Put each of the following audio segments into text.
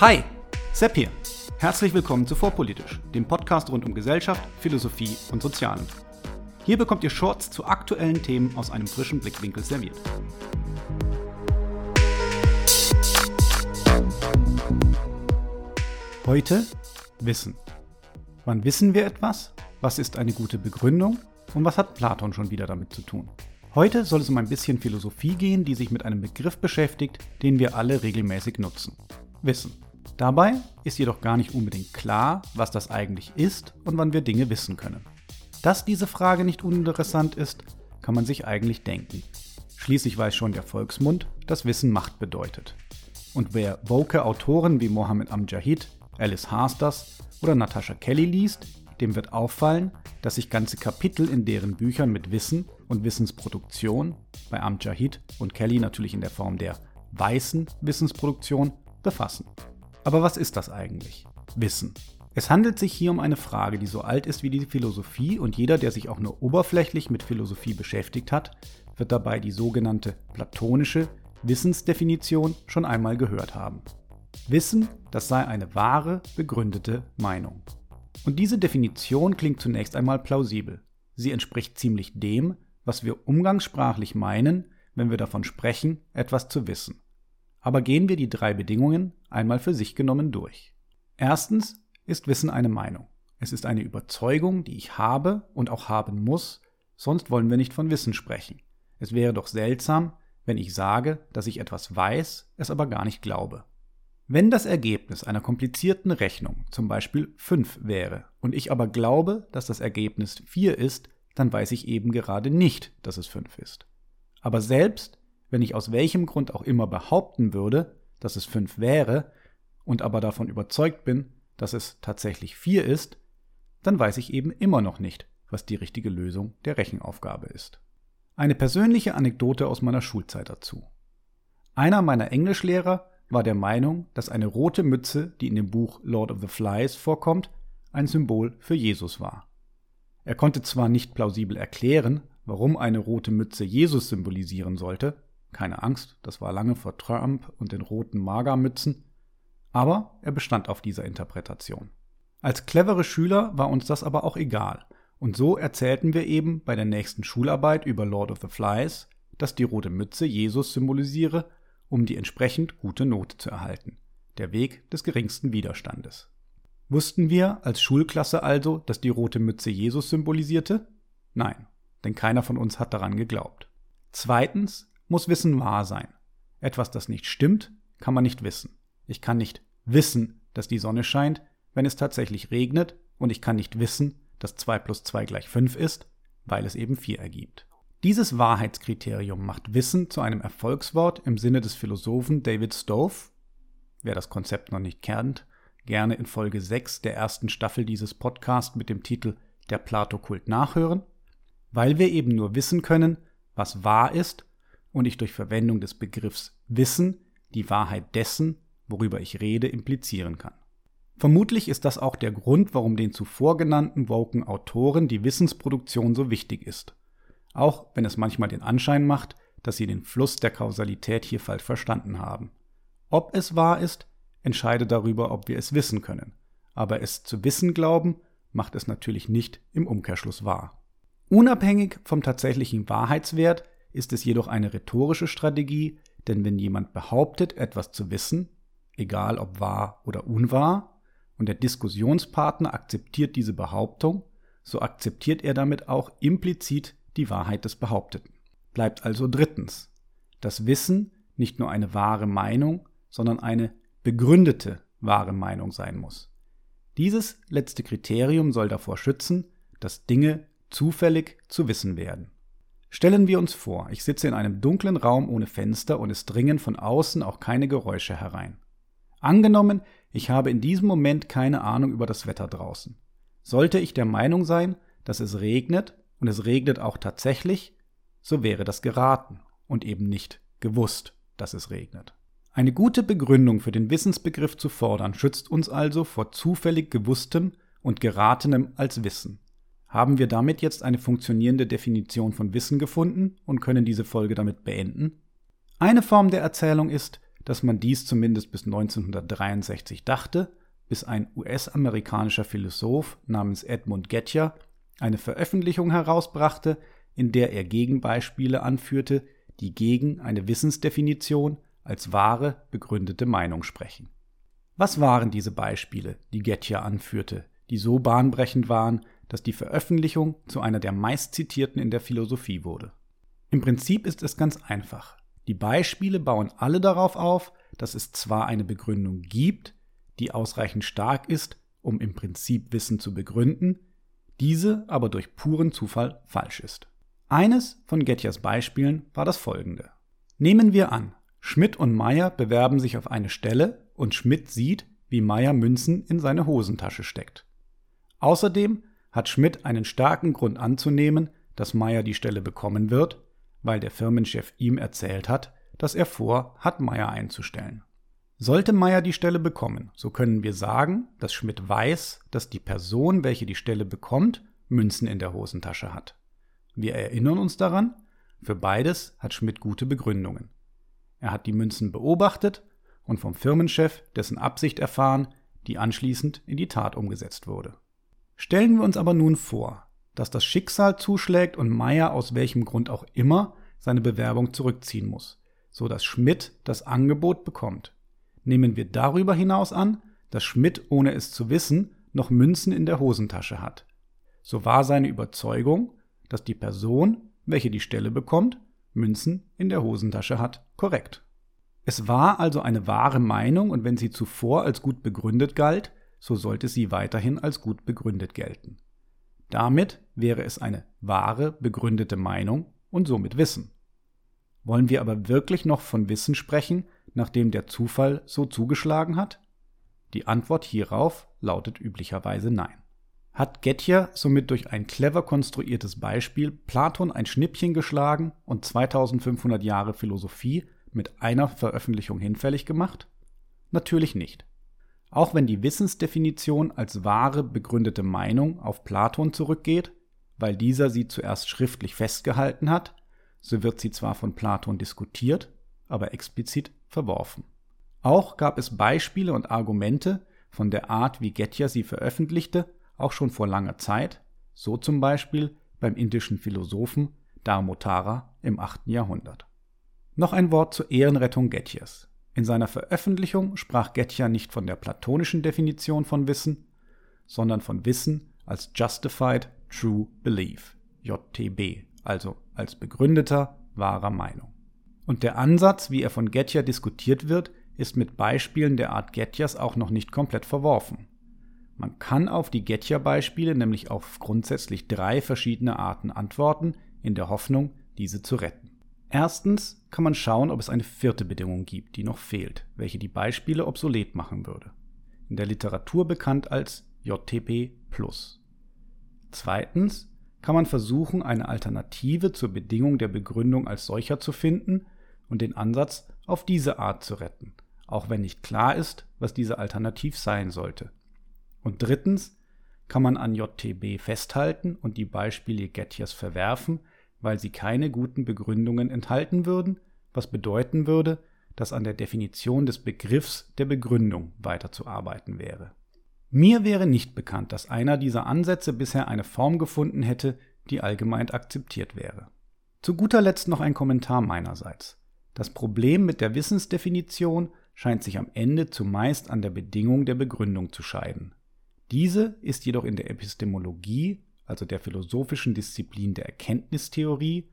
Hi, Sepp hier. Herzlich willkommen zu Vorpolitisch, dem Podcast rund um Gesellschaft, Philosophie und Sozialen. Hier bekommt ihr Shorts zu aktuellen Themen aus einem frischen Blickwinkel serviert. Heute Wissen. Wann wissen wir etwas? Was ist eine gute Begründung? Und was hat Platon schon wieder damit zu tun? Heute soll es um ein bisschen Philosophie gehen, die sich mit einem Begriff beschäftigt, den wir alle regelmäßig nutzen. Wissen. Dabei ist jedoch gar nicht unbedingt klar, was das eigentlich ist und wann wir Dinge wissen können. Dass diese Frage nicht uninteressant ist, kann man sich eigentlich denken. Schließlich weiß schon der Volksmund, dass Wissen Macht bedeutet. Und wer woke Autoren wie Mohammed Amjahid, Alice Hasters oder Natasha Kelly liest, dem wird auffallen, dass sich ganze Kapitel in deren Büchern mit Wissen und Wissensproduktion, bei Amjahid und Kelly natürlich in der Form der weißen Wissensproduktion, befassen. Aber was ist das eigentlich? Wissen. Es handelt sich hier um eine Frage, die so alt ist wie die Philosophie und jeder, der sich auch nur oberflächlich mit Philosophie beschäftigt hat, wird dabei die sogenannte platonische Wissensdefinition schon einmal gehört haben. Wissen, das sei eine wahre, begründete Meinung. Und diese Definition klingt zunächst einmal plausibel. Sie entspricht ziemlich dem, was wir umgangssprachlich meinen, wenn wir davon sprechen, etwas zu wissen. Aber gehen wir die drei Bedingungen einmal für sich genommen durch. Erstens ist Wissen eine Meinung. Es ist eine Überzeugung, die ich habe und auch haben muss, sonst wollen wir nicht von Wissen sprechen. Es wäre doch seltsam, wenn ich sage, dass ich etwas weiß, es aber gar nicht glaube. Wenn das Ergebnis einer komplizierten Rechnung zum Beispiel 5 wäre und ich aber glaube, dass das Ergebnis 4 ist, dann weiß ich eben gerade nicht, dass es 5 ist. Aber selbst wenn ich aus welchem Grund auch immer behaupten würde, dass es 5 wäre und aber davon überzeugt bin, dass es tatsächlich 4 ist, dann weiß ich eben immer noch nicht, was die richtige Lösung der Rechenaufgabe ist. Eine persönliche Anekdote aus meiner Schulzeit dazu. Einer meiner Englischlehrer war der Meinung, dass eine rote Mütze, die in dem Buch Lord of the Flies vorkommt, ein Symbol für Jesus war. Er konnte zwar nicht plausibel erklären, warum eine rote Mütze Jesus symbolisieren sollte, keine Angst, das war lange vor Trump und den roten Magermützen, aber er bestand auf dieser Interpretation. Als clevere Schüler war uns das aber auch egal, und so erzählten wir eben bei der nächsten Schularbeit über Lord of the Flies, dass die rote Mütze Jesus symbolisiere, um die entsprechend gute Note zu erhalten. Der Weg des geringsten Widerstandes. Wussten wir als Schulklasse also, dass die rote Mütze Jesus symbolisierte? Nein, denn keiner von uns hat daran geglaubt. Zweitens muss Wissen wahr sein. Etwas, das nicht stimmt, kann man nicht wissen. Ich kann nicht wissen, dass die Sonne scheint, wenn es tatsächlich regnet, und ich kann nicht wissen, dass 2 plus 2 gleich 5 ist, weil es eben 4 ergibt. Dieses Wahrheitskriterium macht Wissen zu einem Erfolgswort im Sinne des Philosophen David Stove. Wer das Konzept noch nicht kennt, gerne in Folge 6 der ersten Staffel dieses Podcasts mit dem Titel Der Plato-Kult nachhören, weil wir eben nur wissen können, was wahr ist und ich durch Verwendung des Begriffs Wissen die Wahrheit dessen, worüber ich rede, implizieren kann. Vermutlich ist das auch der Grund, warum den zuvor genannten woken Autoren die Wissensproduktion so wichtig ist. Auch wenn es manchmal den Anschein macht, dass sie den Fluss der Kausalität hier falsch verstanden haben. Ob es wahr ist, entscheidet darüber, ob wir es wissen können. Aber es zu wissen glauben, macht es natürlich nicht im Umkehrschluss wahr. Unabhängig vom tatsächlichen Wahrheitswert ist es jedoch eine rhetorische Strategie, denn wenn jemand behauptet, etwas zu wissen, egal ob wahr oder unwahr, und der Diskussionspartner akzeptiert diese Behauptung, so akzeptiert er damit auch implizit die Wahrheit des Behaupteten. Bleibt also drittens, dass Wissen nicht nur eine wahre Meinung, sondern eine begründete wahre Meinung sein muss. Dieses letzte Kriterium soll davor schützen, dass Dinge zufällig zu wissen werden. Stellen wir uns vor, ich sitze in einem dunklen Raum ohne Fenster und es dringen von außen auch keine Geräusche herein. Angenommen, ich habe in diesem Moment keine Ahnung über das Wetter draußen. Sollte ich der Meinung sein, dass es regnet und es regnet auch tatsächlich, so wäre das geraten und eben nicht gewusst, dass es regnet. Eine gute Begründung für den Wissensbegriff zu fordern, schützt uns also vor zufällig gewusstem und geratenem als Wissen. Haben wir damit jetzt eine funktionierende Definition von Wissen gefunden und können diese Folge damit beenden? Eine Form der Erzählung ist, dass man dies zumindest bis 1963 dachte, bis ein US-amerikanischer Philosoph namens Edmund Gettier eine Veröffentlichung herausbrachte, in der er Gegenbeispiele anführte, die gegen eine Wissensdefinition als wahre, begründete Meinung sprechen. Was waren diese Beispiele, die Gettier anführte, die so bahnbrechend waren, dass die Veröffentlichung zu einer der meistzitierten in der Philosophie wurde? Im Prinzip ist es ganz einfach. Die Beispiele bauen alle darauf auf, dass es zwar eine Begründung gibt, die ausreichend stark ist, um im Prinzip Wissen zu begründen, diese aber durch puren Zufall falsch ist. Eines von Gettiers Beispielen war das folgende. Nehmen wir an, Schmidt und Meyer bewerben sich auf eine Stelle und Schmidt sieht, wie Meyer Münzen in seine Hosentasche steckt. Außerdem hat Schmidt einen starken Grund anzunehmen, dass Meyer die Stelle bekommen wird, weil der Firmenchef ihm erzählt hat, dass er vor hat, Meyer einzustellen. Sollte Meyer die Stelle bekommen, so können wir sagen, dass Schmidt weiß, dass die Person, welche die Stelle bekommt, Münzen in der Hosentasche hat. Wir erinnern uns daran, für beides hat Schmidt gute Begründungen. Er hat die Münzen beobachtet und vom Firmenchef dessen Absicht erfahren, die anschließend in die Tat umgesetzt wurde. Stellen wir uns aber nun vor, dass das Schicksal zuschlägt und Meyer aus welchem Grund auch immer seine Bewerbung zurückziehen muss, so dass Schmidt das Angebot bekommt nehmen wir darüber hinaus an, dass Schmidt, ohne es zu wissen, noch Münzen in der Hosentasche hat. So war seine Überzeugung, dass die Person, welche die Stelle bekommt, Münzen in der Hosentasche hat, korrekt. Es war also eine wahre Meinung und wenn sie zuvor als gut begründet galt, so sollte sie weiterhin als gut begründet gelten. Damit wäre es eine wahre, begründete Meinung und somit Wissen. Wollen wir aber wirklich noch von Wissen sprechen, nachdem der Zufall so zugeschlagen hat? Die Antwort hierauf lautet üblicherweise nein. Hat Gettier somit durch ein clever konstruiertes Beispiel Platon ein Schnippchen geschlagen und 2500 Jahre Philosophie mit einer Veröffentlichung hinfällig gemacht? Natürlich nicht. Auch wenn die Wissensdefinition als wahre begründete Meinung auf Platon zurückgeht, weil dieser sie zuerst schriftlich festgehalten hat, so wird sie zwar von Platon diskutiert, aber explizit verworfen. Auch gab es Beispiele und Argumente von der Art, wie Gettier sie veröffentlichte, auch schon vor langer Zeit, so zum Beispiel beim indischen Philosophen Dharmotara im 8. Jahrhundert. Noch ein Wort zur Ehrenrettung Gettiers. In seiner Veröffentlichung sprach Gettier nicht von der platonischen Definition von Wissen, sondern von Wissen als Justified True Belief, JTB, also als begründeter, wahrer Meinung. Und der Ansatz, wie er von Gettier diskutiert wird, ist mit Beispielen der Art Gettiers auch noch nicht komplett verworfen. Man kann auf die Gettier-Beispiele nämlich auf grundsätzlich drei verschiedene Arten antworten, in der Hoffnung, diese zu retten. Erstens kann man schauen, ob es eine vierte Bedingung gibt, die noch fehlt, welche die Beispiele obsolet machen würde. In der Literatur bekannt als JTP+. Zweitens kann man versuchen, eine Alternative zur Bedingung der Begründung als solcher zu finden und den Ansatz auf diese Art zu retten, auch wenn nicht klar ist, was diese Alternativ sein sollte. Und drittens kann man an JTB festhalten und die Beispiele Gettiers verwerfen, weil sie keine guten Begründungen enthalten würden, was bedeuten würde, dass an der Definition des Begriffs der Begründung weiterzuarbeiten wäre. Mir wäre nicht bekannt, dass einer dieser Ansätze bisher eine Form gefunden hätte, die allgemein akzeptiert wäre. Zu guter Letzt noch ein Kommentar meinerseits. Das Problem mit der Wissensdefinition scheint sich am Ende zumeist an der Bedingung der Begründung zu scheiden. Diese ist jedoch in der Epistemologie, also der philosophischen Disziplin der Erkenntnistheorie,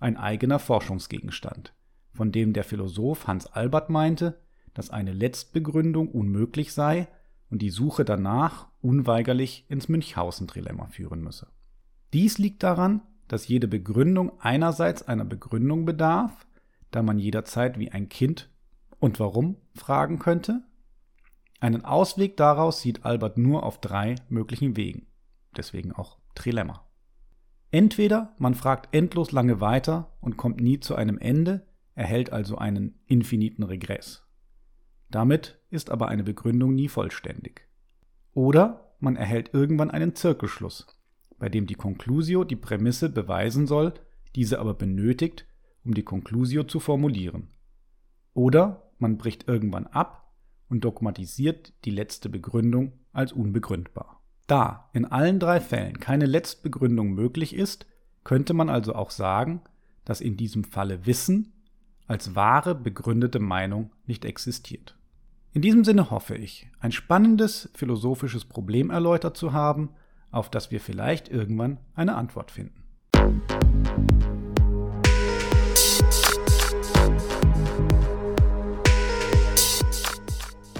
ein eigener Forschungsgegenstand, von dem der Philosoph Hans Albert meinte, dass eine Letztbegründung unmöglich sei und die Suche danach unweigerlich ins Münchhausen-Trilemma führen müsse. Dies liegt daran, dass jede Begründung einerseits einer Begründung bedarf da man jederzeit wie ein Kind und warum fragen könnte? Einen Ausweg daraus sieht Albert nur auf drei möglichen Wegen, deswegen auch Trilemma. Entweder man fragt endlos lange weiter und kommt nie zu einem Ende, erhält also einen infiniten Regress. Damit ist aber eine Begründung nie vollständig. Oder man erhält irgendwann einen Zirkelschluss, bei dem die Conclusio die Prämisse beweisen soll, diese aber benötigt, um die Conclusio zu formulieren. Oder man bricht irgendwann ab und dogmatisiert die letzte Begründung als unbegründbar. Da in allen drei Fällen keine Letztbegründung möglich ist, könnte man also auch sagen, dass in diesem Falle Wissen als wahre begründete Meinung nicht existiert. In diesem Sinne hoffe ich, ein spannendes philosophisches Problem erläutert zu haben, auf das wir vielleicht irgendwann eine Antwort finden.